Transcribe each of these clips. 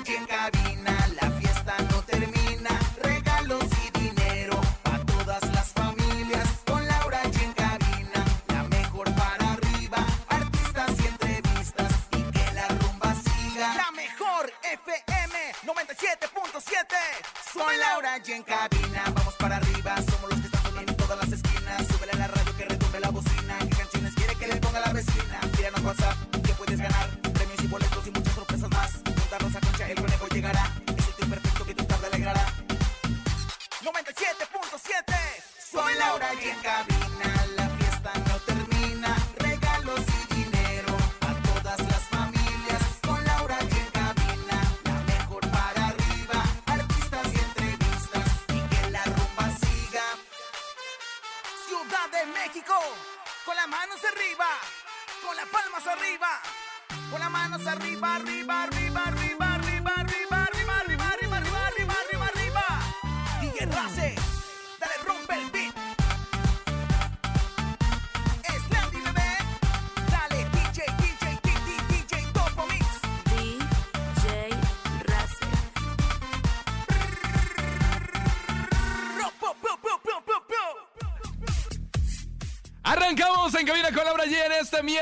aquí en cabina. La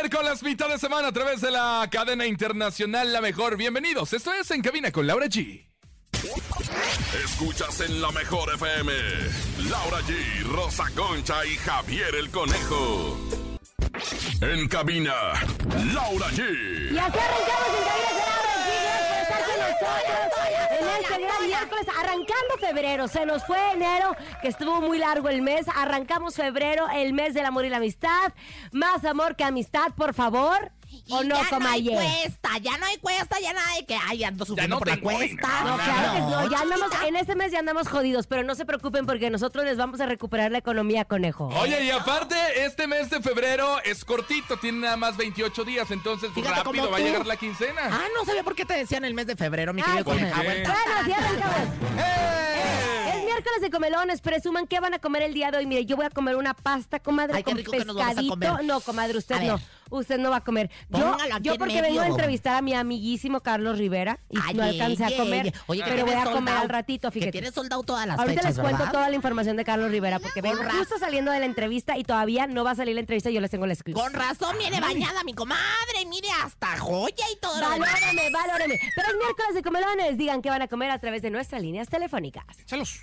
miércoles, mitad de semana, a través de la cadena internacional La Mejor. Bienvenidos, esto es En Cabina con Laura G. Escuchas en la mejor FM. Laura G, Rosa Concha y Javier el Conejo. En cabina, Laura G. Y así arrancamos en Cabina con Laura G. Gracias por estar con nosotros este arrancando febrero. Se nos fue enero, que estuvo muy largo el mes. Arrancamos febrero, el mes del amor y la amistad. Más amor que amistad, por favor. ¿O Y no, ya como no hay ayer? cuesta, ya no hay cuesta, ya nada de que ay, ando sufriendo no por la cuesta. No, claro que no, ya andamos, en este mes ya andamos jodidos, pero no se preocupen porque nosotros les vamos a recuperar la economía, conejo. Oye, y aparte, este mes de febrero es cortito, tiene nada más 28 días, entonces pues, Fíjate rápido va a llegar la quincena. Ah, no sabía por qué te decían el mes de febrero, mi querido ¿por conejo. Aguanta. Bueno, sí arrancamos. ¡Eh! Es miércoles de comelones, presuman qué van a comer el día de hoy. Mire, yo voy a comer una pasta, comadre, Ay, qué con rico que nos vamos a pescadito. comer. No, comadre, usted A no. Usted no va a comer. Yo, Póngalo aquí yo en porque vengo a medio. entrevistar a mi amiguísimo Carlos Rivera y Ay, no alcancé a ey, comer. Oye, que pero voy a comer al ratito, Que fíjate. tienes soldado todas las Ahorita fechas, les cuento ¿verdad? toda la información de Carlos Rivera porque vengo justo saliendo de la entrevista y todavía no va a salir la entrevista y yo les tengo la exclusiva. Con razón viene bañada mi comadre, mire, hasta joya y todo. lo demás. Valóreme, valóreme. Pero es miércoles de comelones. Digan qué van a comer a través de nuestras líneas telefónicas. Salos.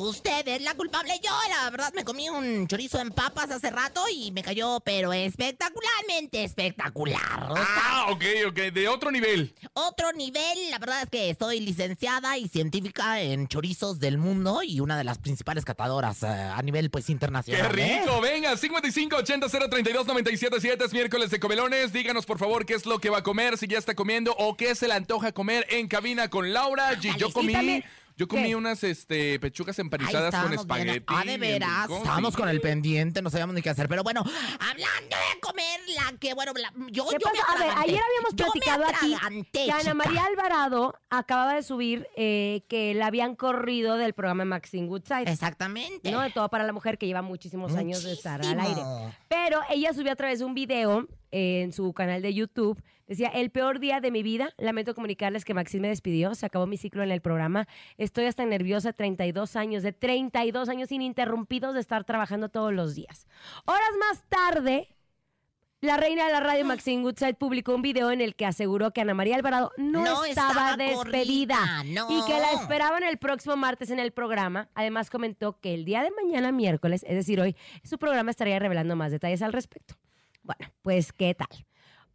Usted es la culpable. Yo, la verdad, me comí un chorizo en papas hace rato y me cayó, pero espectacularmente espectacular. O sea, Ah, ok, ok, de otro nivel. Otro nivel, la verdad es que soy licenciada y científica en chorizos del mundo y una de las principales catadoras eh, a nivel pues ¡Qué internacional. ¿eh? rico! Venga, 55 80 032 977 es miércoles de comelones. Díganos, por favor, qué es lo que va a comer, si ya está comiendo o qué se le antoja comer en cabina con Laura. G. Yo comí, yo comí ¿Qué? unas este, pechugas empanizadas con espagueti. Ah, de veras. Estábamos con el pendiente, no sabíamos ni qué hacer. Pero bueno, hablando de comer, la que, bueno, la- yo, ¿Qué yo me? A ver, ayer habíamos platicado aquí que Ana. María Alvarado acababa de subir eh, que la habían corrido del programa Maxine Woodside. Exactamente. ¿no? De todo para la mujer que lleva muchísimos años de estar al aire. Muchísimo. Pero ella subió a través de un video eh, en su canal de YouTube. Decía, el peor día de mi vida. Lamento comunicarles que Maxine me despidió. Se acabó mi ciclo en el programa. Estoy hasta nerviosa, 32 años, de 32 años ininterrumpidos de estar trabajando todos los días. Horas más tarde, la reina de la radio, Maxine Woodside, publicó un video en el que aseguró que Ana María Alvarado no, No estaba, estaba despedida corrida, no. y que la esperaban el próximo martes en el programa. Además comentó que el día de mañana, miércoles, es decir, hoy, su programa estaría revelando más detalles al respecto. Bueno, pues, ¿qué tal?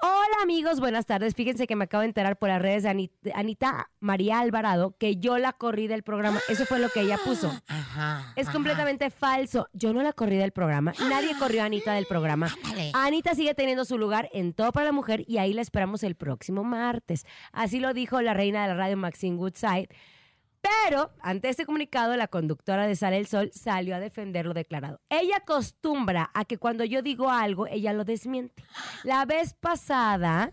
Hola amigos, buenas tardes. Fíjense que me acabo de enterar por las redes de Ani- de Anita María Alvarado que yo la corrí del programa. Eso fue lo que ella puso. Ajá. Es ajá. completamente falso. Yo no la corrí del programa. Nadie corrió a Anita del programa. Ándale. Anita sigue teniendo su lugar en Todo para la Mujer y ahí la esperamos el próximo martes. Así lo dijo la reina de la radio Maxine Woodside. Pero ante este comunicado, la conductora de Sale el Sol salió a defender lo declarado. Ella acostumbra a que cuando yo digo algo, ella lo desmiente. La vez pasada,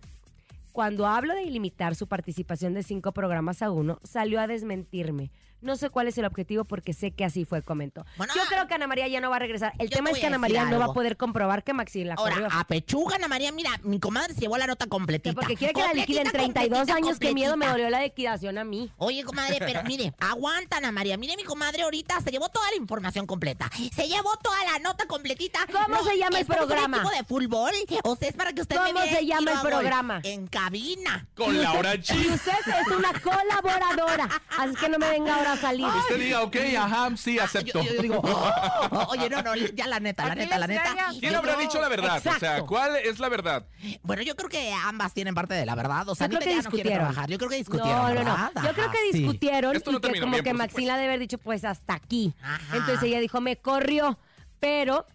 cuando hablo de limitar su participación de cinco programas a uno, salió a desmentirme. No sé cuál es el objetivo porque sé que así fue, comentó. Bueno, yo creo que Ana María ya no va a regresar. El yo tema te es que Ana María no va a poder comprobar que Maxine la corrió. Ahora, a pechuga, Ana María, mira, mi comadre se llevó la nota completita. porque quiere que la liquiden Completita, 32 completita, años. Qué miedo me dolió la liquidación a mí. Oye, comadre, pero mire, aguanta, Ana María. Mire, mi comadre ahorita se llevó toda la información completa. Se llevó toda la nota completita. ¿Cómo se llama el ¿es por un programa? equipo de fútbol? O sea, es para que usted me ¿Cómo se llama el programa? En cabina. Con Laura Y G. usted es una colaboradora. Así que no me venga ahora a salir. Usted diga, ok, ajá, sí, acepto. Yo, yo digo, oh, oye, no, no, ya la neta, la neta, la neta. ¿Quién habrá dicho la verdad? O sea. ¿cuál es la verdad? Bueno, yo creo que ambas tienen parte de la verdad. O sea, Yo creo que ya no quiere discutieron. trabajar. Yo creo que discutieron. No, no, no. Yo creo que sí. discutieron Esto y no que terminó como bien, que por Maxine supuesto. ha de haber dicho, pues hasta aquí. Ajá. Entonces ella dijo, me corrió. Pero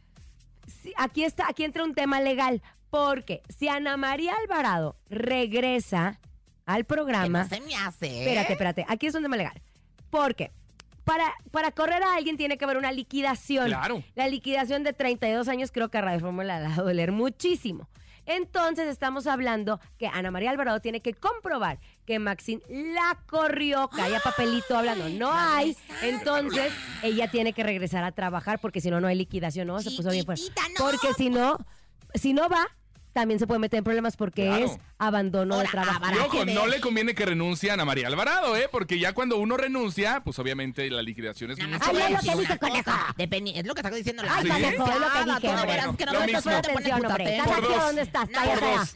sí, aquí está, aquí entra un tema legal. Porque si Ana María Alvarado regresa al Que programa. no se me hace. Espérate, espérate. Aquí es un tema legal. Porque para, para correr a alguien tiene que haber una liquidación. Claro. La liquidación de 32 años creo que a Radio Fórmula le ha de doler muchísimo. Entonces estamos hablando que Ana María Alvarado tiene que comprobar que Maxine la corrió, que haya papelito hablando. No hay. Entonces ella tiene que regresar a trabajar porque si no, no hay liquidación. No, se puso bien fuerte. Porque si no, si no va, también se puede meter en problemas porque Claro. es abandono de trabajo. Y ojo, no le conviene que renuncie a Ana María Alvarado, ¿eh? Porque ya cuando uno renuncia, pues obviamente la liquidación es Nada mucho a es lo que dice, conejo. Depende- es lo que está diciendo la Ay, Sí. conejo, es lo que dije, veras que no Lo me mismo. te atención, hombre. dónde estás, Nada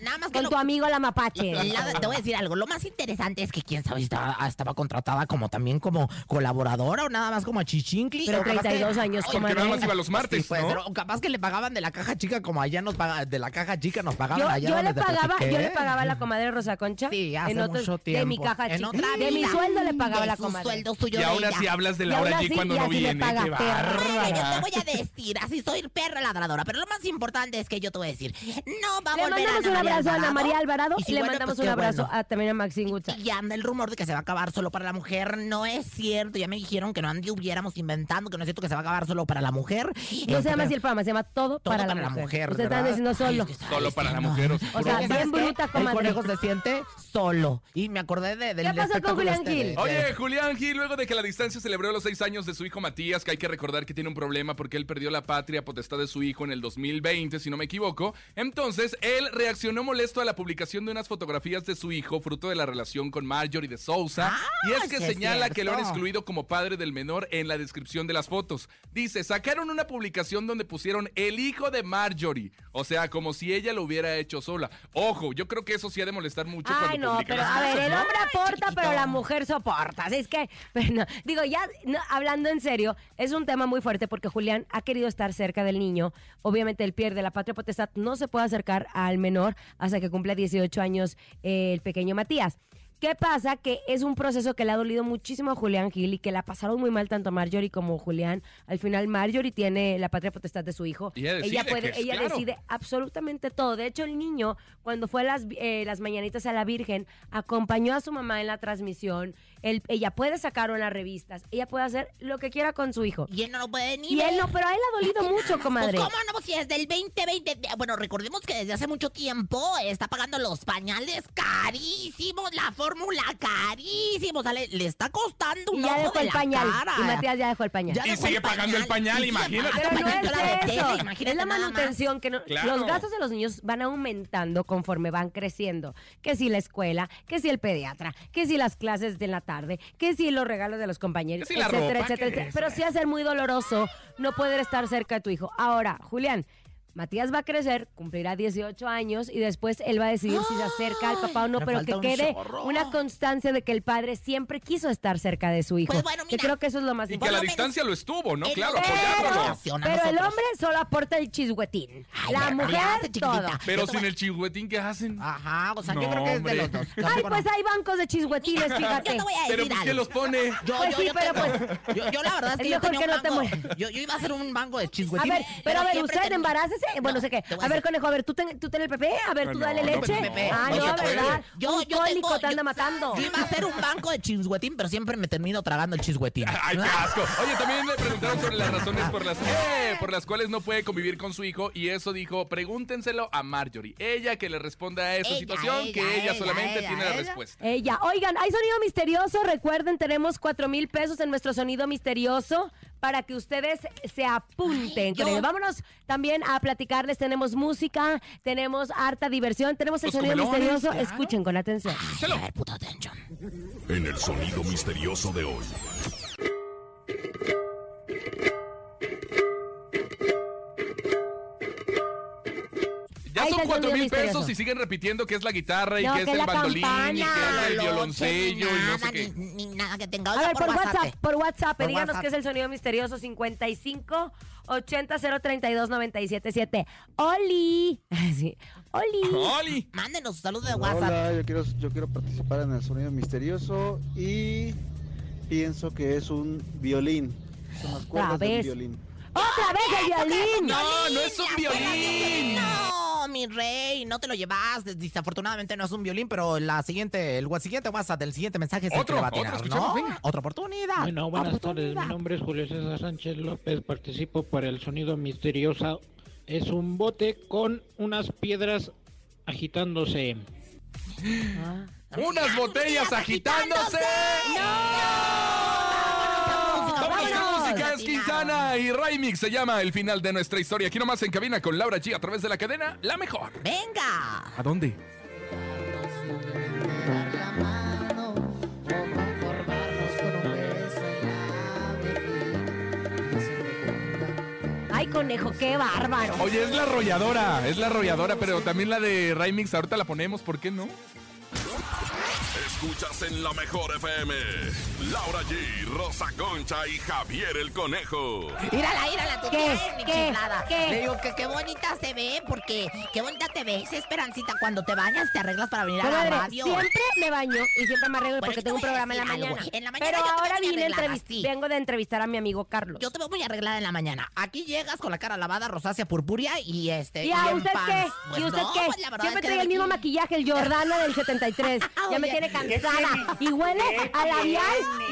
nada más que Con lo- tu amigo la mapache. La- te voy a decir algo. Lo más interesante es que quién sabe si estaba, ah, estaba contratada como también como colaboradora o nada más como chichincli. Pero o capaz que- 32 años, comadre. nada más iba los martes, Sí, pues, ¿no? pero capaz que le pagaban de la caja chica como allá nos de la caja chica nos pagaban Yo, allá yo donde le pagaba, yo le pagaba a la comadre Rosa Concha. Sí, hace en otro- mucho De mi caja En De mi sueldo le pagaba a De la comadre. sueldo suyo Y ahora sí hablas de Y Laura G cuando y no así le viene. paga, Qué yo te voy a decir, así soy perra ladradora, pero lo más importante es que yo te voy a decir, no va a Le volver mandamos Ana un María abrazo a Ana María Alvarado y le mandamos pues un abrazo bueno. a, también a Maxine Woodside. Y anda el rumor de que se va a acabar solo para la mujer. No es cierto. Ya me dijeron que no anduviéramos inventando, que no es cierto que se va a acabar solo para la mujer. No se llama así el programa, se llama Todo, para, la mujer. Usted está ¿verdad? diciendo solo. Estaba Solo para la mujer, o O sea, bien bruta, El comadre. conejo se siente solo. Y me acordé de, del ¿Qué pasó con espectáculo Julián este Gil? Oye, Julián Gil, luego de que la distancia celebró los seis años de su hijo Matías, que hay que recordar que tiene un problema porque él perdió la patria potestad de su hijo en el 2020, si no me equivoco. Entonces, él reaccionó molesto a la publicación de unas fotografías de su hijo, fruto de la relación con Marjorie de Sousa. Ah, y es que sí es señala que lo han excluido como padre del menor en la descripción de las fotos. Dice, sacaron una publicación donde pusieron el hijo de Marjorie. O sea, como si ella lo hubiera hecho sola. Ojo, yo creo que eso sí ha de molestar mucho Ay, cuando no, pero las a ver, cosas, el ¿no? hombre aporta, pero la mujer soporta. Así es que, pero no, digo, ya no, hablando en serio, es un tema muy fuerte porque Julián ha querido estar cerca del niño. Obviamente, él pierde la patria potestad, no se puede acercar al menor hasta que cumpla 18 años eh, el pequeño Matías. ¿Qué pasa? Que es un proceso que le ha dolido muchísimo a Julián Gil y que la pasaron muy mal tanto Marjorie como Julián. Al final, Marjorie tiene la patria potestad de su hijo. Y ella decide puede, ella claro. decide absolutamente todo. De hecho, el niño, cuando fue a las, eh, las mañanitas a la Virgen, acompañó a su mamá en la transmisión. Él- ella puede sacar unas revistas, ella puede hacer lo que quiera con su hijo. Y él no lo puede ni Y él no, pero a él le ha dolido mucho, comadre. Pues cómo no, Pues si es del 2020. Bueno, recordemos que desde hace mucho tiempo está pagando los pañales carísimos, la fórmula carísimos. O sea, le, le está costando un Y ya ojo dejó de el la pañal. cara. Y Matías ya dejó el pañal. Ya Y sigue pagando el pañal, imagínate. Pero no es la de eso. tele, imagínate Es la nada más. manutención que no- Claro. los gastos de los niños van aumentando conforme van creciendo. Que si la escuela, que si el pediatra, que si las clases de la tarde, que si los regalos de los compañeros, si etcétera, ropa, etcétera, etcétera. Pero sí hace muy doloroso no poder estar cerca de tu hijo. Ahora, Julián, Matías va a crecer, cumplirá 18 años y después él va a decidir si se acerca al papá o no, me pero que un quede chorro. una constancia de que el padre siempre quiso estar cerca de su hijo. Pues bueno, que mira. creo que eso es lo más Y que a importante. la menos- distancia lo estuvo, ¿no? Claro, apoyándolo. A Pero el hombre solo aporta el chisguetín. Ay, la pero mujer, hace todo. Pero Yo sin el chigüetín, ¿qué hacen? Ajá, o sea, yo creo que es de los dos. Ay, pues hay bancos de chisguetines, Yo fíjate. te voy a Pero decir ¿por qué algo. los pone? Yo, Pues yo, sí, yo pero tengo- yo, yo la verdad es que yo mejor tenía que un no te banco. mueras. Yo, yo iba a hacer un banco de A chisguetín. ver, pero a ver, usted ten- Bueno, No, sé qué. A ver, conejo, a ver, tú ten, tú ten el PP, a ver, tú No, dale no, leche. Pepe, ah, no puede. ¿verdad? Yo, Un yo cólico tengo, te anda yo- matando. Yo iba a hacer un banco de chisguetín, pero siempre me termino tragando el chisguetín. Ay, qué asco. Oye, también le preguntaron sobre las razones por las, eh, por las cuales no puede convivir con su hijo y eso dijo, pregúntenselo a Marjorie. Ella que le responda a esa Ella, situación, ella, que ella, ella, solamente ella, tiene la respuesta. Ella. Oigan, hay sonido misterioso. Recuerden, tenemos cuatro mil pesos en nuestro sonido misterioso para que ustedes se apunten. Ay, yo-. Vámonos también a platicarles. Tenemos música, tenemos harta diversión, tenemos el Los sonido comelones, misterioso. claro. Escuchen con atención. Chelo. A ver, puta atención. En el sonido misterioso de hoy. Son cuatro mil pesos y siguen repitiendo que es la guitarra y No, que es el bandolín y campana. que es el violoncello ni y no sé qué. Ni, ni nada que tenga. A ver, por, WhatsApp, por WhatsApp, Por díganos WhatsApp. qué es el sonido misterioso 55 80 032 977. ¡Oli! Sí. ¡Oli! ¡Oli! Mándenos un saludo de WhatsApp. hola, yo quiero, yo quiero participar en el sonido misterioso y pienso que es un violín. Son las cuerdas vez. del violín. ¡Otra vez el violín! No, no es un violín. No, mi rey, no te lo llevas. Desafortunadamente no es un violín, pero la siguiente, el siguiente WhatsApp del siguiente mensaje es el que le va a tirar, ¿no? Otra oportunidad. Bueno, buenas tardes. Mi nombre es Julio César Sánchez López. Participo por el sonido misterioso. Es un bote con unas piedras agitándose. Unas botellas agitándose. Vámonos con música, es Quintana y Raimix se llama el final de nuestra historia. Aquí nomás en cabina con Laura G a través de la cadena, la mejor. Venga. ¿A dónde? ¡Ay, conejo, qué bárbaro! Oye, es la arrolladora, es la arrolladora, pero también la de Raimix, ahorita la ponemos, ¿por qué no? Escuchas en la mejor FM. Laura G, Rosa Concha y Javier el Conejo. Mírala, mírala, tú ¿Qué? tienes, mi ¿Qué? chiflada. ¿Qué? Le digo que qué bonita se ve, porque qué bonita te ves, Esperancita. Cuando te bañas, te arreglas para venir a la Comadre, radio. siempre me baño y siempre me arreglo Bueno, porque te tengo un programa en la algo. mañana. En la mañana Pero ahora vine entrevist- sí. vengo de entrevistar a mi amigo Carlos. Yo te veo muy arreglada en la mañana. Aquí llegas con la cara lavada, rosácea, purpúrea y este. ¿Y a usted qué? Pues ¿Y usted no, qué? pues Siempre trae el mismo maquillaje, el Jordana del 73. ya me tiene Y huele a labial,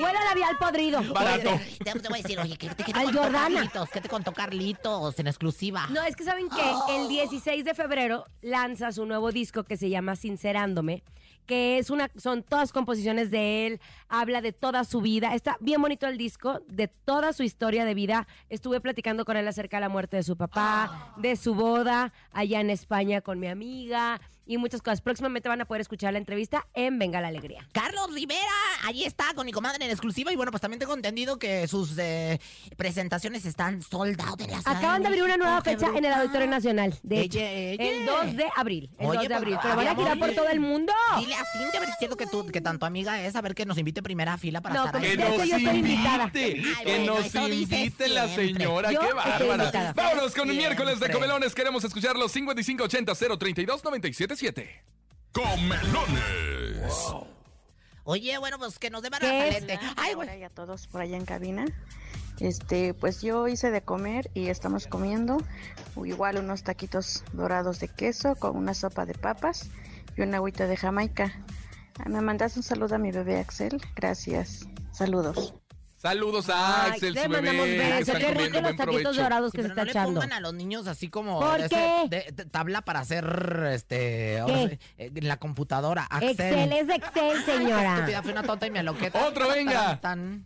huele a labial podrido. Barato. Oye, Te, te voy a decir, oye, ¿qué, te- qué te Al contó Jordana. Carlitos? ¿Qué te contó Carlitos en exclusiva? No, es que saben que el 16 de febrero lanza su nuevo disco que se llama Sincerándome, que es una, son todas composiciones de él, habla de toda su vida. Está bien bonito el disco, de toda su historia de vida. Estuve platicando con él acerca de la muerte de su papá, de su boda allá en España con mi amiga y muchas cosas. Próximamente van a poder escuchar la entrevista en Venga la Alegría. Carlos Rivera, ahí está con mi comadre en exclusiva. Y bueno, pues también tengo entendido que sus eh, presentaciones están soldados en la ciudad Acaban de abrir una nueva fecha en el. Auditorio Nacional, de. El 2 de abril. El Oye, 2 de pues, abril. Pero van a girar por todo el mundo. Dile a Cintia, a ver si es cierto que, tú, que tanto amiga es, a ver que nos invite primera fila para No, estar pues, ahí. Que nos yo estoy invitada. Ay, que bueno, nos invite la señora, Yo qué bárbara. Vámonos con un miércoles de comelones, queremos escuchar los 5580 032 977. Comelones. Oye, bueno, pues que nos dé barajalete. Ay, güey. a todos por allá en cabina. Este, pues yo hice de comer y estamos comiendo igual unos taquitos dorados de queso con una sopa de papas y una agüita de Jamaica. Ah, Me mandas un saludo a mi bebé Axel. Gracias. Saludos. Saludos a Ay, Axel, le su mandamos bebé, Qué rico los taquitos provecho. dorados Sí, que se está no le echando. pongan a los niños así como ¿Por qué? de- de tabla para hacer este eh, en la computadora. Axel. Excel es de Excel, señora. Estúpida, fui una tonta y me aloqueta. Otro, venga. Tan, tan.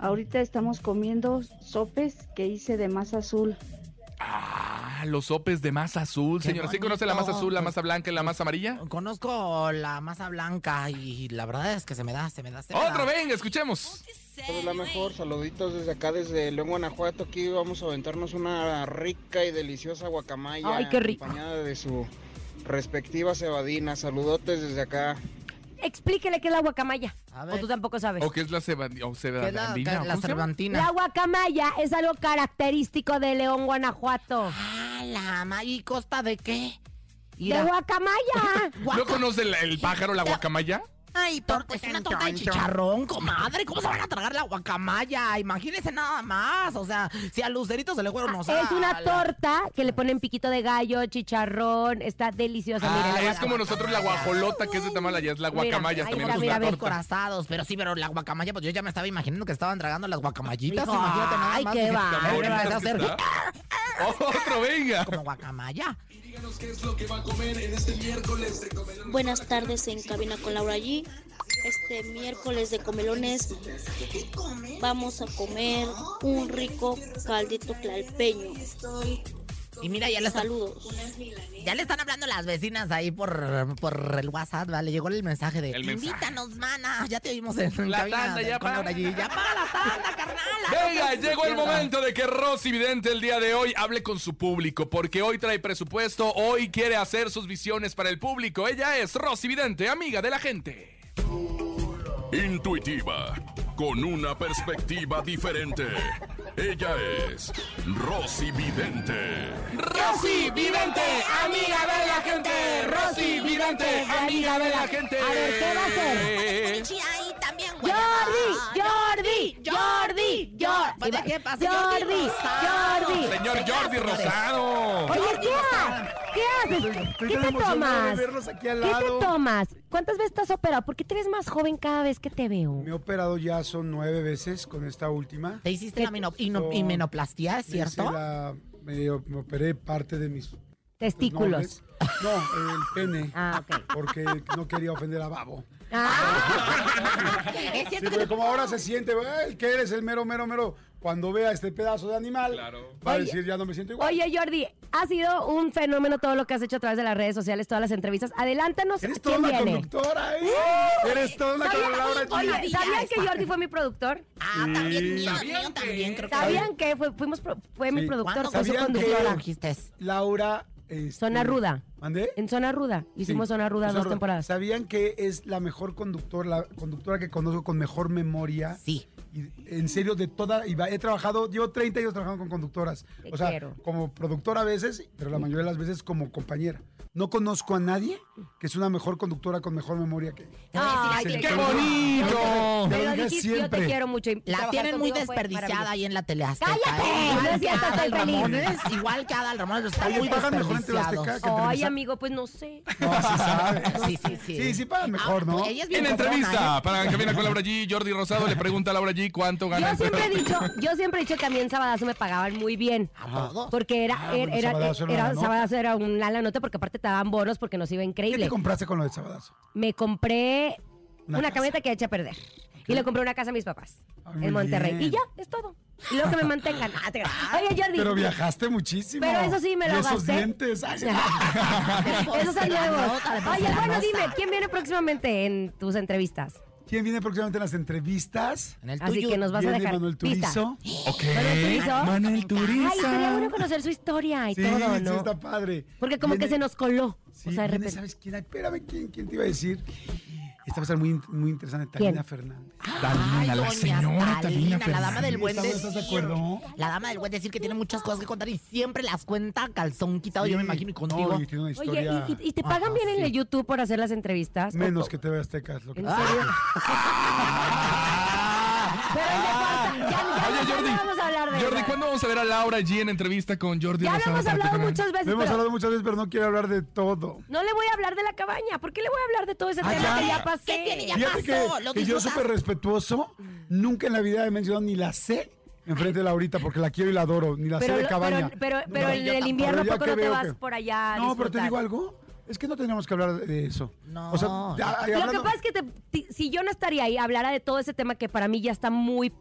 Ahorita estamos comiendo sopes que hice de masa azul. Ay, Ah, los sopes de masa azul, señora. ¿Sí conoce la masa azul, la masa blanca y la masa amarilla? Conozco la masa blanca y la verdad es que se me da, se me da. Se me Otro, da. venga, escuchemos. Es la mejor, saluditos desde acá, desde León, Guanajuato. Aquí vamos a aventarnos una rica y deliciosa guacamaya. Ay, qué rico. Acompañada de su respectiva cebadina. Saludotes desde acá. Explíquele qué es la guacamaya. A O tú tampoco sabes. ¿O qué es la ceba- o ¿Qué es la, cebadina? la ¿Cómo se llama? cervantina? La guacamaya es algo característico de León, Guanajuato. Ah, la ma- ¿Y costa de qué? ¡De Mira. guacamaya! ¿No conoce el, el pájaro, la guacamaya? Ay, torta, es una torta de chicharrón, comadre. ¿Cómo se van a tragar la guacamaya? Imagínense nada más. O sea, si a Lucerito se le fueron, o sea, es una torta que le ponen piquito de gallo, chicharrón. Está deliciosa. Ah, la es como nosotros la guajolota, que es de Tamalaya, es la Mira, guacamaya. ahí también es mira, una ve, torta. corazados, pero sí, pero la guacamaya, pues yo ya me estaba imaginando que estaban tragando las guacamayitas. Hijo, imagínate nada ay, más. qué va. "Ay, me vas a Bonitas que hacer está. Otro, venga. como guacamaya. Buenas tardes en Cabina con Laura G. Este miércoles de comelones vamos a comer un rico caldito tlalpeño. Y mira, ya le están, Saludos. ya le están hablando las vecinas ahí por, por el WhatsApp, ¿vale? Llegó el mensaje de El mensaje. invítanos, mana. Ya te oímos en La cabina tanda, ya. Laura G. Ya paga la tanda, carnal. Venga, llegó el momento de que Rosy Vidente el día de hoy hable con su público, porque hoy trae presupuesto, hoy quiere hacer sus visiones para el público. Ella es Rosy Vidente, amiga de la gente. Intuitiva, con una perspectiva diferente. Ella es Rosy Vidente. Rosy Vidente, amiga de la gente. Rosy Vidente, amiga de la gente. A ver, ¿qué va a hacer? Jordi, Jordi, Jordi, Jordi. Pues, ¿de qué pasa? Jordi, Jordi. Señor Jordi Rosado. Oye, ¿qué, ha- ¿qué haces? ¿Qué te tomas? ¿Qué te tomas? ¿Cuántas veces estás operado? ¿Por qué te ves más joven cada vez que te veo? Me he operado ya son nueve veces con esta última. ¿Te hiciste la mino- ino- himenoplastia, es Me hice cierto? la- me, me operé parte de mis Testículos. No, el pene. Ah, ok. Porque no quería ofender a Babo. Ah. Es Sí, cierto que como ahora se siente, "Ay, que eres el mero, mero, mero. Cuando vea este pedazo de animal, va a decir, ya no me siento igual. Oye, Jordi, ha sido un fenómeno todo lo que has hecho a través de las redes sociales, todas las entrevistas. Adelántanos. Eres toda ¿Quién una viene? conductora, ¿eh? Eres toda una ¿Sabían- Laura G. Oye, ¿sabían que Jordi fue mi productor? Ah, también mío, ¿Sabían mío que- también, creo que ¿Sabían que fue, fuimos fue mi Sí. productor, ¿Cuándo? fue su ¿Sabían que- conductora? Laura. Este, Zona Ruda. ¿Mandé? En Zona Ruda. Hicimos Sí, Zona Ruda Zona dos temporadas. ¿Sabían que es la mejor conductora, la conductora que conozco con mejor memoria? Sí. Y en serio, de toda. y he trabajado, llevo 30 años trabajando con conductoras. Te o sea, quiero. como productora a veces, pero la mayoría de las veces como compañera. No conozco a nadie que es una mejor conductora con mejor memoria que. Ay, Sí, qué bonito. dije dijiste, yo te quiero mucho. La tienen muy desperdiciada ahí en la tele Azteca. ¡Cállate! ¿eh? No Igual es que cierto, Adal estoy feliz. Ramones, igual que Adal Oye, mejor que en Ay, amigo, pues no sé. No, sí sabes. Sí, sí, sí. Sí, sí pagan mejor, ¿no? Ah, ella es bien En entrevista ¿eh? para Cabina con Laura G, Jordi Rosado le pregunta a Laura G cuánto gana Yo siempre he dicho, yo siempre he dicho que a mí en Sabadazo me pagaban muy bien. A todos. Porque era, Ah, era, era, Sabadazo era una la nota porque aparte te daban bonos porque nos iba ¿Qué increíble. te compraste con lo de Sabadazo? Me compré Una una, camioneta que eché a perder. Y le compré una casa a mis papás en Monterrey. bien. Y ya, es todo. Y luego que me mantengan. Ah. Oye, Jordi. Pero viajaste muchísimo. Pero eso sí, me lo y esos gasté. dientes. ay, nota, le puse Oye, bueno, dime, ¿quién viene próximamente en tus entrevistas? ¿Quién viene próximamente en las entrevistas? En el Así tuyo. que nos vas a Viene dejar Manuel pista. Turizo. Ok. Manuel Turizo. Manuel Turizo. Ay, sería bueno conocer su historia y Sí, todo, sí, ¿no? está padre. Porque como que se nos coló. Sí, o sea, de repente. ¿sabes quién? Espérame, ¿quién, quién te iba a decir? Esta va a estar muy, muy interesante. ¿Quién? Talina Fernández. Ay, Talina, la señora Talina la dama del Sí, buen ¿estás- decir. ¿Estás de acuerdo? La dama del buen decir que tiene muchas cosas que contar y siempre las cuenta calzón quitado. Yo me imagino y No, contigo. y tiene una Oye, ¿y, y- y te pagan Ajá, bien en el YouTube por hacer las entrevistas? menos ¿O- que TV Azteca. es lo que- ¿En serio? Pero no importa, ya, ya, Oye, ya Jordi, Jordi. ¿cuándo vamos a ver a Laura G en entrevista con Jordi Ya lo hemos hablado muchas veces, Lo hemos pero hablado muchas veces, pero no quiero hablar de todo. no le voy a hablar de la cabaña. ¿Por qué le voy a hablar de todo ese Ah, tema ya. que ya pasé? ¿Qué tiene ya? Fíjate pasó, que, lo que yo súper respetuoso, nunca en la vida he mencionado ni la sé enfrente de Laurita porque la quiero y la adoro, ni la Pero, sé de cabaña. pero, pero No, en yo el invierno, Pero ya ¿por qué que no te veo vas que- por allá a No, pero te digo algo. Es que no tenemos que hablar de eso. No. O sea, ya- ya Lo que pasa es que te- ti- si yo no estaría ahí, hablara de todo ese tema que para mí ya está muy...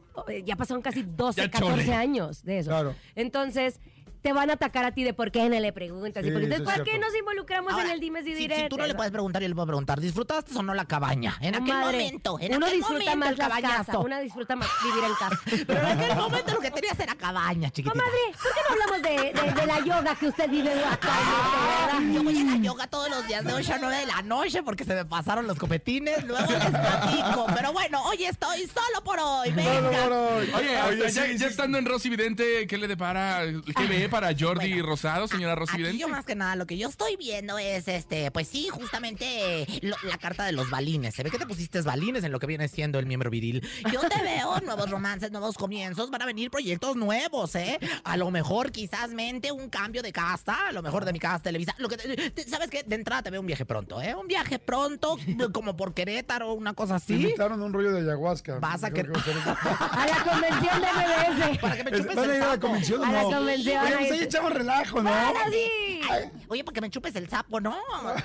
Ya pasaron casi 12, Ya 14 chole. años de eso. Claro. Entonces, te van a atacar a ti de por qué no le preguntas. y Sí, por qué. eso Entonces, es ¿para qué nos involucramos Ahora, en el dimes y Si, si diretes? tú no le puedes preguntar y él le puede preguntar, ¿disfrutaste o no la cabaña? En aquel Madre, momento, en uno aquel disfruta momento más el la cabañazo. casa, una disfruta más vivir en casa. Pero en aquel momento lo que tenías era cabaña, chiquitita. Comadre, ¿por qué no hablamos de, de- de la yoga que usted vive actualmente? Yo voy a la yoga todos los días de 8 a 9 de la noche porque se me pasaron los copetines. Luego les platico. Pero bueno, hoy estoy solo por hoy. Venga. Oye, Oye, ya, sí, ya sí. estando en Rosy Vidente, ¿qué le depara? ¿Qué ve para Jordi Bueno, Rosado, señora Rosy yo más que nada lo que yo estoy viendo es este, pues sí, justamente lo- la carta de los balines. Se ve que te pusiste balines en lo que viene siendo el miembro viril. Yo te veo nuevos romances, nuevos comienzos, van a venir proyectos nuevos, ¿eh? A lo mejor quizás mente un cambio de casta, a lo mejor de mi casa Televisa. Lo que te- te- sabes que de entrada te veo un viaje pronto, ¿eh? Un viaje pronto como por Querétaro, una cosa Me así. invitaron a un rollo de ayahuasca. Vas a que- A la convención de MBS. Para que me Es- chupes ¿Van a el ir a la convención o A la no? convención, Oye, pues ahí- ahí echamos relajo, ¿no? ¡Ahora sí! Oye, para que me chupes el sapo, ¿no?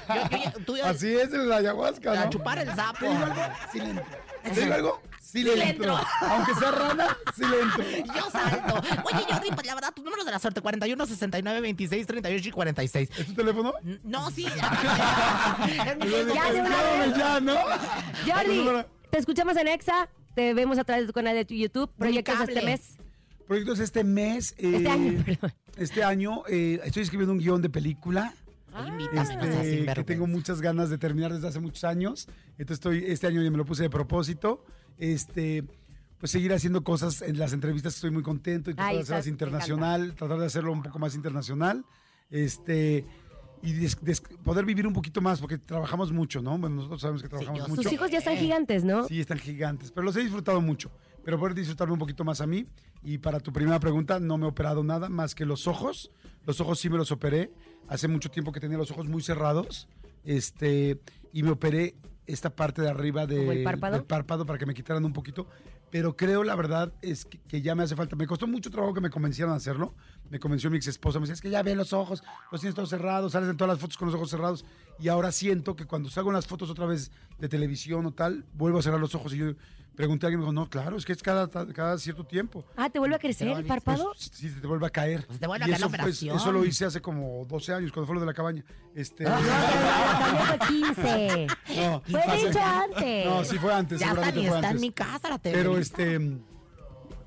Yo- yo- tú- Así es el ayahuasca, ¿no? a chupar el sapo. ¿Te digo algo? Sí le entro. ¿Te digo algo? Sí le Sí le entro. entro. Aunque sea rana, sí le entro. Yo salto. Oye, Jordi, pues la verdad, tus números de la suerte: 41, 69, 26, 38 y 46. ¿Es tu teléfono? No, sí. Ya ya, ¿no? Jordi, te escuchamos en EXA, te vemos a través de tu canal de tu YouTube, proyectos este mes. Proyectos este mes. eh, Este año, perdón. Este año eh, estoy escribiendo un guion de película. Seas este, que tengo muchas ganas de terminar desde hace muchos años. Entonces estoy, este año ya me lo puse de propósito. Este, pues seguir haciendo cosas en las entrevistas estoy muy contento y tratar Ay, de hacerlas internacional, tratar de hacerlo un poco más internacional. Este y des- des- poder vivir un poquito más, porque trabajamos mucho, ¿no? Bueno, nosotros sabemos que trabajamos mucho. Tus hijos ya están gigantes, ¿no? Sí, están gigantes, pero los he disfrutado mucho. Pero poder disfrutarme un poquito más a mí. Y para tu primera pregunta, no me he operado nada más que los ojos. Los ojos sí me los operé. Hace mucho tiempo que tenía los ojos muy cerrados. Este, y me operé esta parte de arriba de- ¿Como el párpado? del párpado para que me quitaran un poquito. Pero creo, la verdad, es que, que ya me hace falta. Me costó mucho trabajo que me convencieran a hacerlo. Me convenció mi ex esposa. Me decía, es que ya ve los ojos, los tienes todos cerrados, sales en todas las fotos con los ojos cerrados. Y ahora siento que cuando salgo en las fotos otra vez de televisión o tal, vuelvo a cerrar los ojos. Y yo pregunté a alguien, me dijo, no, claro, es que es cada, cada cierto tiempo. Ah, ¿te vuelve a crecer el párpado? Pues, sí, se te vuelve a caer. Pues te vuelve a Y caer la eso, pues, eso lo hice hace como 12 años, cuando fue lo de la cabaña. Este, No, pero la fue 15. no, Fue hace- dicho antes. No, sí fue antes, Ya está, seguramente ni fue está en mi casa la Pero televisa. este,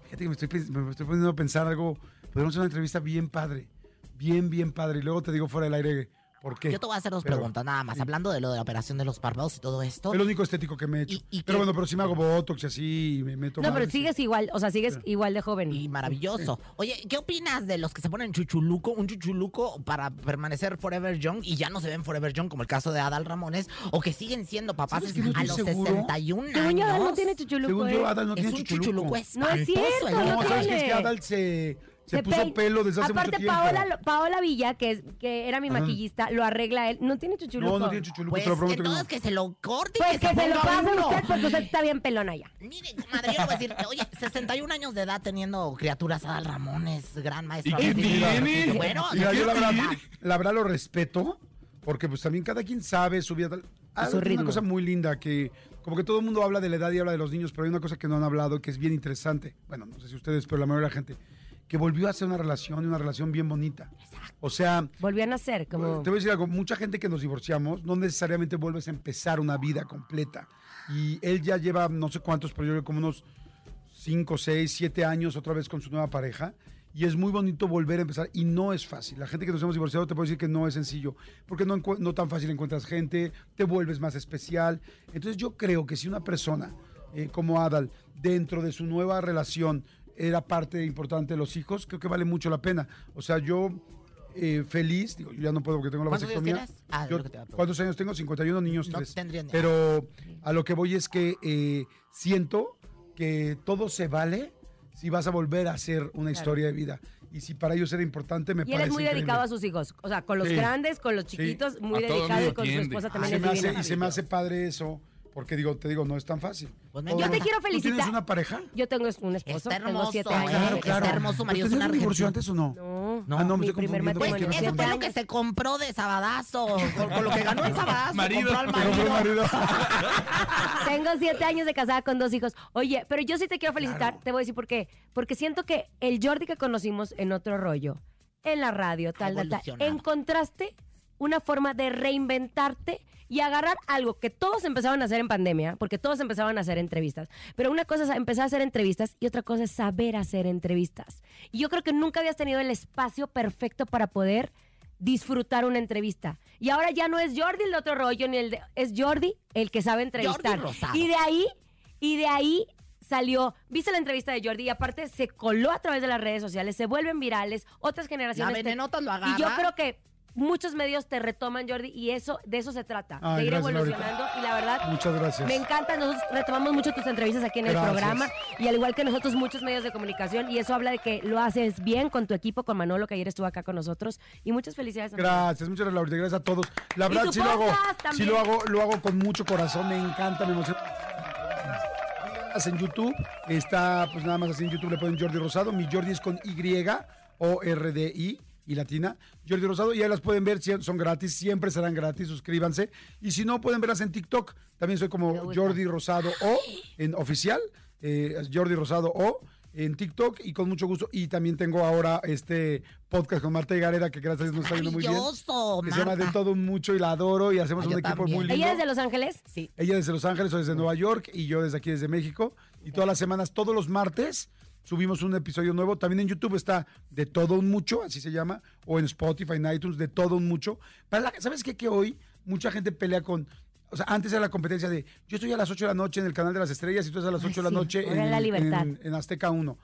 fíjate que me estoy, pens- me estoy poniendo a pensar algo. Podemos hacer una entrevista bien padre, bien, bien padre. Y luego te digo fuera del aire por qué. Yo te voy a hacer dos Pero- preguntas nada más. Hablando de lo de la operación de los párpados y todo esto. Es lo único estético que me he hecho. Y- y pero que- bueno, pero sí me hago botox y así, y me meto No, pero sí. sigues igual, o sea, sigues igual de joven. Y maravilloso. Oye, ¿qué opinas de los que se ponen chuchuluco, un chuchuluco para permanecer forever young y ya no se ven forever young, como el caso de Adal Ramones, o que siguen siendo papás ¿Sabes que no a los seguro? 61 Según yo, Adal no años? tiene chuchuluco, Según ¿eh? yo, Adal no es tiene un chuchuluco. chuchuluco No es cierto, no No, hombre. ¿sabes qué? Es que tiene. Adal se, se, puso pelo desde hace Aparte, mucho tiempo. Paola, Paola Villa, que, es, que era mi Ajá. maquillista, lo arregla él. No tiene chuchuluco. No, no tiene chuchuluco, Pues te lo prometo que no. que se lo corte y Pues que se lo pase uno. usted porque usted está bien pelona ya. Mire, comadre, yo le voy a decir, oye, 61 años de edad teniendo criaturas, Adal Ramones, gran maestro. ¿Y qué tiene? Bueno, Mira, yo la verdad, la verdad lo respeto, porque pues también cada quien sabe su vida. tal. Ah, ritmo. una cosa muy linda que, como que todo el mundo habla de la edad y habla de los niños, pero hay una cosa que no han hablado que es bien interesante. Bueno, no sé si ustedes, pero la mayoría de la gente, que volvió a hacer una relación una relación bien bonita. O sea, Volvió a nacer, como... te voy a decir algo, mucha gente que nos divorciamos no necesariamente vuelves a empezar una vida completa. Y él ya lleva no sé cuántos, pero yo creo como unos 5, 6, 7 años otra vez con su nueva pareja. Y es muy bonito volver a empezar y no es fácil. La gente que nos hemos divorciado te puedo decir que no es sencillo, porque no, no tan fácil encuentras gente, te vuelves más especial. Entonces yo creo que si una persona eh, como Adal, dentro de su nueva relación, era parte importante de los hijos, creo que vale mucho la pena. O sea, yo eh, feliz, digo, yo ya no puedo porque tengo la ¿Cuántos años vasectomía. tienes? Ah, es Yo- lo que te iba a preguntar. ¿Cuántos años tengo? 51 niños, No 3. tendría ni- Pero a lo que voy es que eh, siento que todo se vale si vas a volver a hacer una historia de vida. Y si para ellos era importante, me Y parece es muy increíble. dedicado a sus hijos. O sea, con los Sí. grandes, con los Sí. chiquitos, muy A dedicado y con su esposa Y también se, es me divina. hace, y se me hace padre eso, porque digo, te digo, no es tan fácil. Pues me- Yo te quiero ¿Tú tienes felicitar. una pareja? Yo tengo un esposo, Está tengo hermoso, siete años. Está hermoso, su marido es ¿Tenías una un divorcio antes o no? No, No, ah, no, me mi estoy primer confundiendo. porque Pues eso fue lo que se compró de sabadazo. Con, con lo que ganó el sabadazo. Marido. compró al Pero fue marido. marido. Tengo siete años de casada con dos hijos. Oye, pero yo sí te quiero felicitar, te voy a decir por qué. Porque siento que el Jordi que conocimos en otro rollo en la radio, tal, tal, tal. Encontraste una forma de reinventarte y agarrar algo que todos empezaban a hacer en pandemia, porque todos empezaban a hacer entrevistas. Pero una cosa es empezar a hacer entrevistas y otra cosa es saber hacer entrevistas. Y yo creo que nunca habías tenido el espacio perfecto para poder disfrutar una entrevista. Y ahora ya no es Jordi el de otro rollo, ni el de, es Jordi el que sabe entrevistar. Y de ahí, y de ahí salió, viste la entrevista de Jordi y aparte se coló a través de las redes sociales, se vuelven virales, otras generaciones. La te- lo y yo creo que muchos medios te retoman, Jordi, y eso, de eso se trata, Ay, de ir gracias, Laurita. evolucionando. Y la verdad, Muchas gracias. me encanta, nosotros retomamos mucho tus entrevistas aquí en el programa, y al igual que nosotros, muchos medios de comunicación, y eso habla de que lo haces bien con tu equipo, con Manolo, que ayer estuvo acá con nosotros, y muchas felicidades. amigo. Gracias, muchas gracias, Laurita. Gracias a todos. La verdad, sí lo hago, sí lo hago, lo hago con mucho corazón. Me encanta, me emociona. En YouTube está, pues nada más así en YouTube le ponen Jordi Rosado. Mi Jordi es con Y o R D I y latina. Jordi Rosado, y ahí las pueden ver, son gratis, siempre serán gratis, suscríbanse. Y si no, pueden verlas en TikTok. También soy como Jordi Rosado o en oficial, eh, Jordi Rosado o en TikTok y con mucho gusto. Y también tengo ahora este podcast con Marta Gareda, que gracias a Dios nos está yendo muy bien. Maravilloso, Que se llama Marta. De Todo Mucho y la adoro y hacemos Ah, un equipo también. muy lindo. ¿Ella es de Los Ángeles? Sí. Ella desde Los Ángeles o desde Nueva York y yo desde aquí desde México. Y todas las semanas, todos los martes, subimos un episodio nuevo. También en YouTube está De Todo Un Mucho, así se llama, o en Spotify, en iTunes, De Todo Un Mucho. Para la- ¿Sabes qué? Que hoy mucha gente pelea con... O sea, antes era la competencia de yo estoy a las 8 de la noche en el canal de las estrellas y tú estás a las 8 de la sí, noche en- en Azteca 1.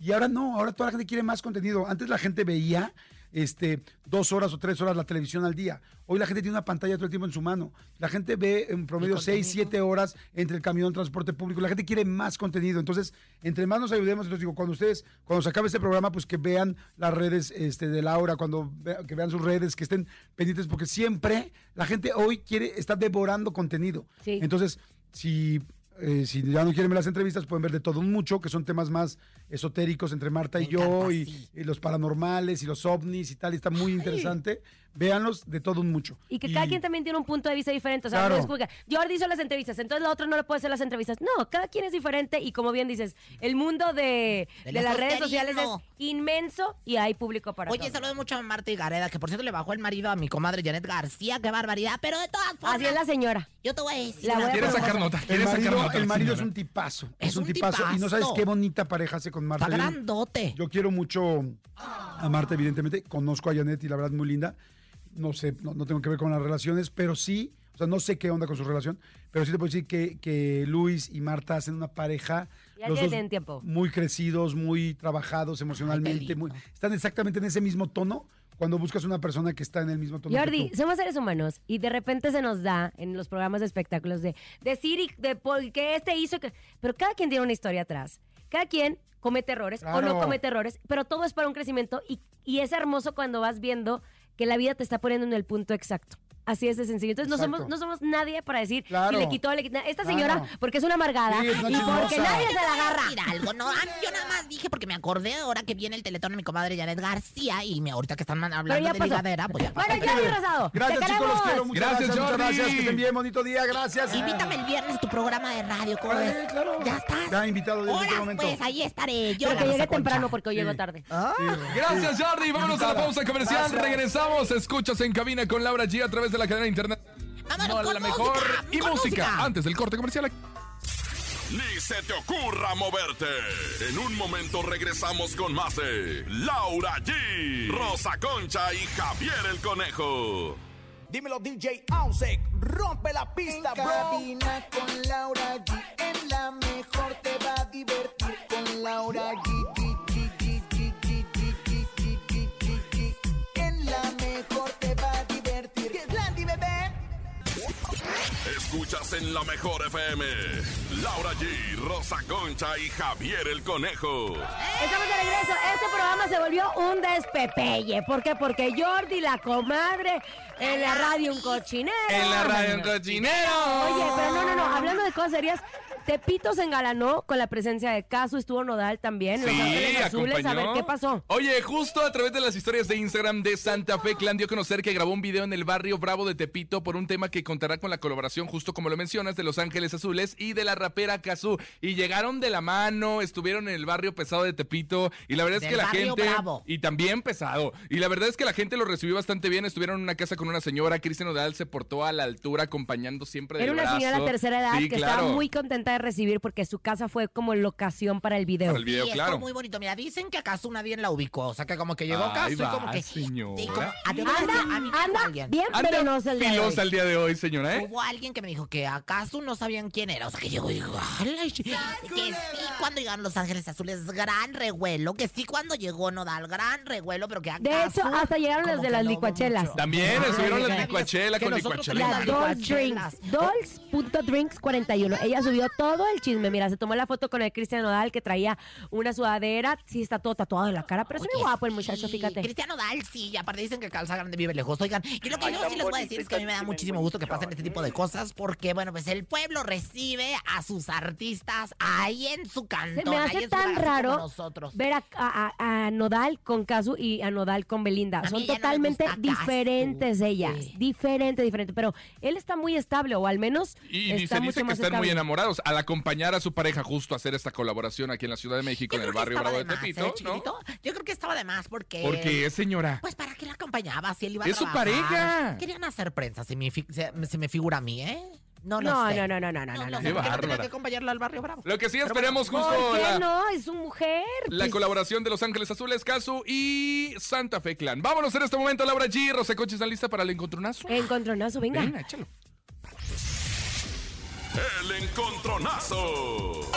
Y ahora no, ahora toda la gente quiere más contenido. Antes la gente veía este, dos horas o tres horas la televisión al día. Hoy la gente tiene una pantalla todo el tiempo en su mano. La gente ve en promedio seis, siete horas entre el camión, transporte público. La gente quiere más contenido. Entonces, entre más nos ayudemos, entonces digo, cuando ustedes, cuando se acabe este programa, pues que vean las redes este, de Laura, cuando que vean sus redes, que estén pendientes, porque siempre la gente hoy quiere, está devorando contenido. Sí. Entonces, si eh, si ya no quieren ver las entrevistas, pueden ver de todo un mucho, que son temas más esotéricos entre Marta y yo, y los paranormales y los ovnis y tal, y está muy interesante. Véanlos de todo un mucho. Y que cada quien también tiene un punto de vista diferente. O sea, Claro. no es como que Jordi hizo las entrevistas, entonces la otra no le puede hacer las entrevistas. No, cada quien es diferente y como bien dices, el mundo de, de las redes sociales es inmenso y hay público para Oye, todo. saludo mucho a Marta y Gareda, que por cierto le bajó el marido a mi comadre Janet García, qué barbaridad, pero de todas formas. Así es la señora. Yo te voy a decir. La voy a una ¿Quieres cosa. sacar nota? El ¿Quieres sacar marido, nota? el marido es un tipazo. Es Es un un tipazo. Y no sabes qué bonita pareja hace con Marta. Está Yo- grandote. Yo quiero mucho a Marta, evidentemente. Conozco a Janet y la verdad muy linda. No sé, no, no tengo que ver con las relaciones, pero sí, o sea, no sé qué onda con su relación, pero sí te puedo decir que, que Luis y Marta hacen una pareja. Ya los dos tiempo. Muy crecidos, muy trabajados emocionalmente. muy, están exactamente en ese mismo tono cuando buscas una persona que está en el mismo tono. que Jordi, tú. somos seres humanos y de repente se nos da en los programas de espectáculos de decir y de por qué este hizo que. Pero cada quien tiene una historia atrás. Cada quien comete errores o no comete errores, pero todo es para un crecimiento y, y es hermoso cuando vas viendo que la vida te está poniendo en el punto exacto. Así es de sencillo. Entonces no somos, no somos nadie para decir Claro. si le quitó, le quitó. Esta Claro. señora, porque es una amargada Sí, es una y porque nadie se la agarra. Mira algo, no, ah, yo nada más dije porque me acordé ahora que viene el teletón de mi comadre Janet García y me ahorita que están hablando ya de pasó. ligadera, pues ya pasó. Bueno, Rosado. Gracias, chicos, los quiero. Muchas Gracias, gracias, muchas gracias. Que estén bien, bonito día, gracias. Invítame el viernes a tu programa de radio, ¿cómo claro. Ya estás. Ya invitado desde este Horas, momento. pues ahí estaré. Yo Pero que Concha. temprano porque hoy llego Sí. tarde. Ah. Gracias, Jordi. Vámonos a la pausa comercial. Gracias. Regresamos. Escuchas en cabina con Laura G a través de la cadena de internet. Vámonos No, con la mejor música, y con música. música. Antes del corte comercial. Ni se te ocurra moverte. En un momento regresamos con más de Laura G, Rosa Concha y Javier el Conejo. Dímelo DJ Ausek, rompe la pista, En bro. cabina con Laura G. En la mejor te va a divertir con Laura G, Escuchas en la mejor FM. Laura G, Rosa Concha y Javier el Conejo. Estamos de regreso. Este programa se volvió un despepelle. ¿Por qué? Porque Jordi, la comadre, en la radio un cochinero. En la radio un cochinero. Oye, pero no, no, no. Hablando de cosas serias, Tepito se engalanó con la presencia de Casu, estuvo Nodal también. Los Sí, Ángeles Azules, a ver acompañó. qué pasó. Oye, justo a través de las historias de Instagram de Santa Fe Clan dio a conocer que grabó un video en el barrio Bravo de Tepito por un tema que contará con la colaboración, justo como lo mencionas, de Los Ángeles Azules y de la rapera Kazú. Y llegaron de la mano, estuvieron en el barrio pesado de Tepito y la verdad es Del que la barrio gente... Bravo. Y también pesado. Y la verdad es que la gente lo recibió bastante bien. Estuvieron en una casa con una señora, Cristian Odal se portó a la altura acompañando siempre del Era una brazo. señora de tercera edad Sí, que claro. estaba muy contenta de recibir porque su casa fue como locación para el video. Para el video, y claro. muy bonito. Mira, dicen que acaso nadie la ubicó. O sea, que como que llegó Ay, Casu y como que... señora. Como- a mí Anda, a mí alguien. bien Anda el día de el día de hoy, señora, ¿eh? Hubo alguien que me dijo que acaso no sabían quién era. O sea, que llegó y dijo, "Ala, y- que sí cuando llegaron Los Ángeles Azules, gran revuelo. Que sí cuando llegó Nodal, gran revuelo, pero que De hecho, acaso hasta llegaron los de las licuachelas. mucho. También estuvieron las licuachelas con licuachelas. La Las Dolls Drinks. Dolls.drinks 41. Ella subió todo el chisme. Mira, se tomó la foto con el Cristian Nodal que traía una sudadera. Sí, está todo tatuado en la cara, pero es muy guapo el muchacho, sí, fíjate. Cristiano Dal, sí, y aparte dicen que Calza Grande vive lejos. Oigan, y lo que yo sí les voy a decir es que a mí me da muchísimo gusto que pasen este tipo de cosas porque, bueno, pues el pueblo recibe a sus artistas ahí en su Se cantón, me ahí hace en tan raro nosotros. ver a, a- Nodal con Casu y a Nodal con Belinda. Son no totalmente gusta Casu. diferentes ellas. Sí. Diferente, diferente. Pero él está muy estable, o al menos Y está dice, dice mucho que más están muy enamorados al acompañar a su pareja justo a hacer esta colaboración aquí en la Ciudad de México, Yo en el barrio Bravo de de más, Tepito, ¿eh, ¿no? chiquito? Yo creo que estaba de más porque... Porque es señora. Pues para qué la acompañaba si él iba a Es su trabajar? pareja. Querían hacer prensa, se me, fi- se, se me figura a mí, ¿eh? No, lo No, sé. no, no, no, no, no, no, no Qué bárbara. que acompañarla al barrio Bravo. Lo que sí esperemos bueno, justo ¿Por qué la, no? Es su mujer. la Pues, colaboración de Los Ángeles Azules, Casu y Santa Fe Clan. Vámonos en este momento, Laura G. Rosa Concha, ¿están lista para el encontronazo? Encontronazo, venga. Venga, échalo. El encontronazo.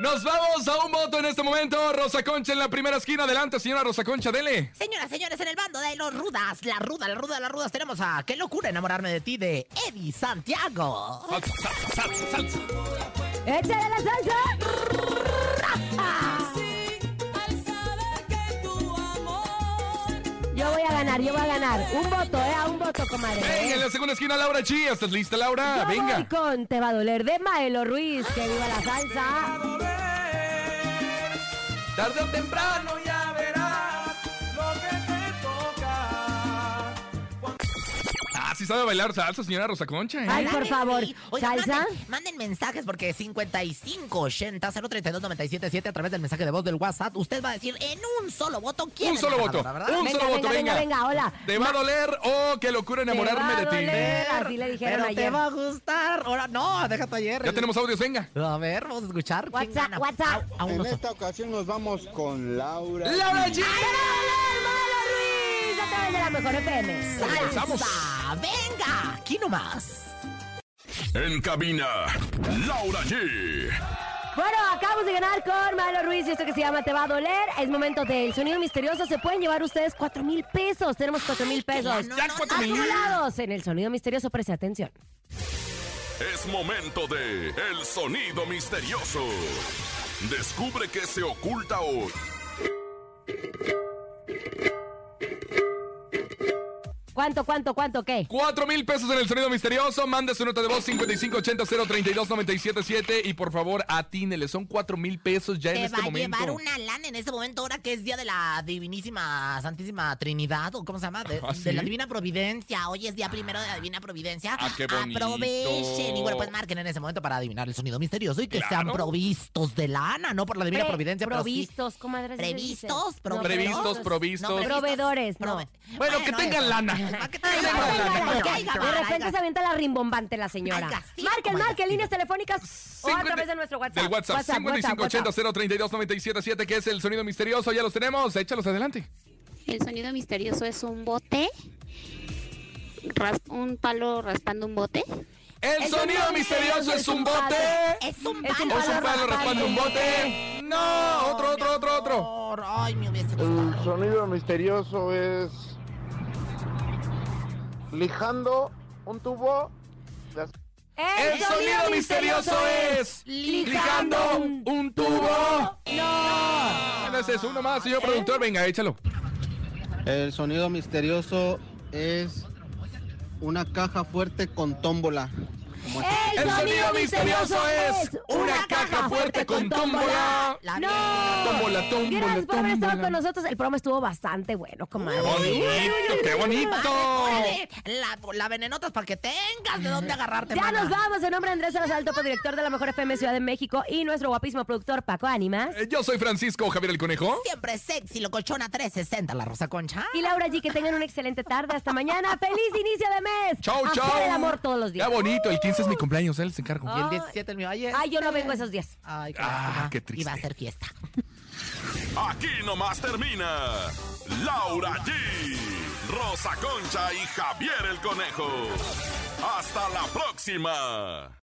Nos vamos a un voto en este momento. Rosa Concha en la primera esquina. Adelante, señora Rosa Concha, dele. Señoras, señores, en el bando de los rudas, la ruda, la ruda, las rudas, tenemos a Qué locura enamorarme de ti de Eddie Santiago. Salsa, salsa, salsa, salsa. ¡Échale la salsa! Yo voy a ganar, yo voy a ganar. Un voto, ¿eh? A un voto, comadre. Venga, en la segunda esquina, Laura G. ¿Estás lista, Laura? Yo voy Venga. con Te va a doler de Maelo Ruiz. Que viva la salsa. Tarde o temprano sí sabe bailar salsa, señora Rosa Concha, ¿eh? Ay, por favor. sí. ¿Salsa? Manden, manden mensajes porque 5580 032 977 a través del mensaje de voz del WhatsApp. Usted va a decir en un solo voto quién Un solo voto. Un Venga, solo voto, venga, venga. venga, venga, hola. ¿Te va a doler o qué locura enamorarme Te va a de ti? doler. Así le dijeron Pero te ayer. va a gustar. Ahora no, déjate ayer. Ya tenemos audios, venga. A ver, vamos a escuchar. ¿Quién WhatsApp? WhatsApp. En esta ocasión nos vamos con Laura. ¡Laura G! De la mejor FM. ¡Salsa! ¡Venga! Aquí nomás. En cabina, Laura G. Bueno, acabamos de ganar con Maelo Ruiz y esto que se llama Te va a doler. Es momento del sonido misterioso. Se pueden llevar ustedes cuatro mil pesos. Tenemos cuatro mil pesos. no, Ya cuatro mil. Acumulados en el sonido misterioso. Preste atención. Es momento de El Sonido Misterioso. Descubre qué se oculta hoy. ¿Cuánto, cuánto, cuánto, qué? Cuatro mil pesos en el sonido misterioso. Mande su nota de voz 5580-032-977 y por favor atínele. Son cuatro mil pesos ya en Te este va a momento. llevar una lana en este momento, ahora que es día de la divinísima Santísima Trinidad, o cómo se llama, de, ¿Ah, de la sí? Divina Providencia. Hoy es día primero de la Divina Providencia. Ah, qué bonito. Aprovechen. Y bueno, pues marquen en ese momento para adivinar el sonido misterioso y que Claro. sean provistos de lana, no por la Divina Pre- Providencia, pero sí. Provistos, comadre. Previstos, No, provistos. Previstos, provistos. No, Proveedores, no. Prove- Bueno, que tengan lana. Que tengan De repente se avienta la rimbombante la señora. Marquen, marquen, líneas telefónicas o a 50 través de nuestro WhatsApp. Del WhatsApp, WhatsApp, 5580-032-977, que es el sonido misterioso. Ya los tenemos. Échalos adelante. El sonido misterioso es un bote, ras- un palo raspando un bote. El, sonido misterioso es un bote. Es un Es un palo. Es un palo raspando un bote. No, otro, otro, otro, otro. Ay, me hubiese El sonido misterioso es lijando un tubo. de El sonido misterioso es lijando un tubo. No. No es eso, uno más, señor productor. Venga, échalo. El sonido misterioso es una caja fuerte con tómbola. Como El El sonido misterioso es una caja fuerte con tómbola. La ¡No! Tómbola, tómbola, Gracias por haber estado con nosotros. El programa estuvo bastante bueno, comadre. Bonito, qué bonito. La, la venenotas para que tengas de dónde agarrarte, Ya mana. nos vamos. En nombre de Andrés Salazar, topo director de la Mejor FM Ciudad de México y nuestro guapísimo productor Paco Ánimas. Eh, Yo soy Francisco Javier el Conejo. Siempre sexy, locochona 360, la Rosa Concha. Y Laura G, que tengan una excelente tarde. Hasta mañana. ¡Feliz inicio de mes! Chau, chau. el amor todos los días. Qué bonito, el 15 es mi cumpleaños, él se encargo. Y el Ay. 17 el mío. Ay, Ay, yo no este. vengo esos días. Ay, qué, Ah, qué triste. Iba a ser fiesta. Aquí nomás termina Laura G, Rosa Concha y Javier el Conejo. Hasta la próxima.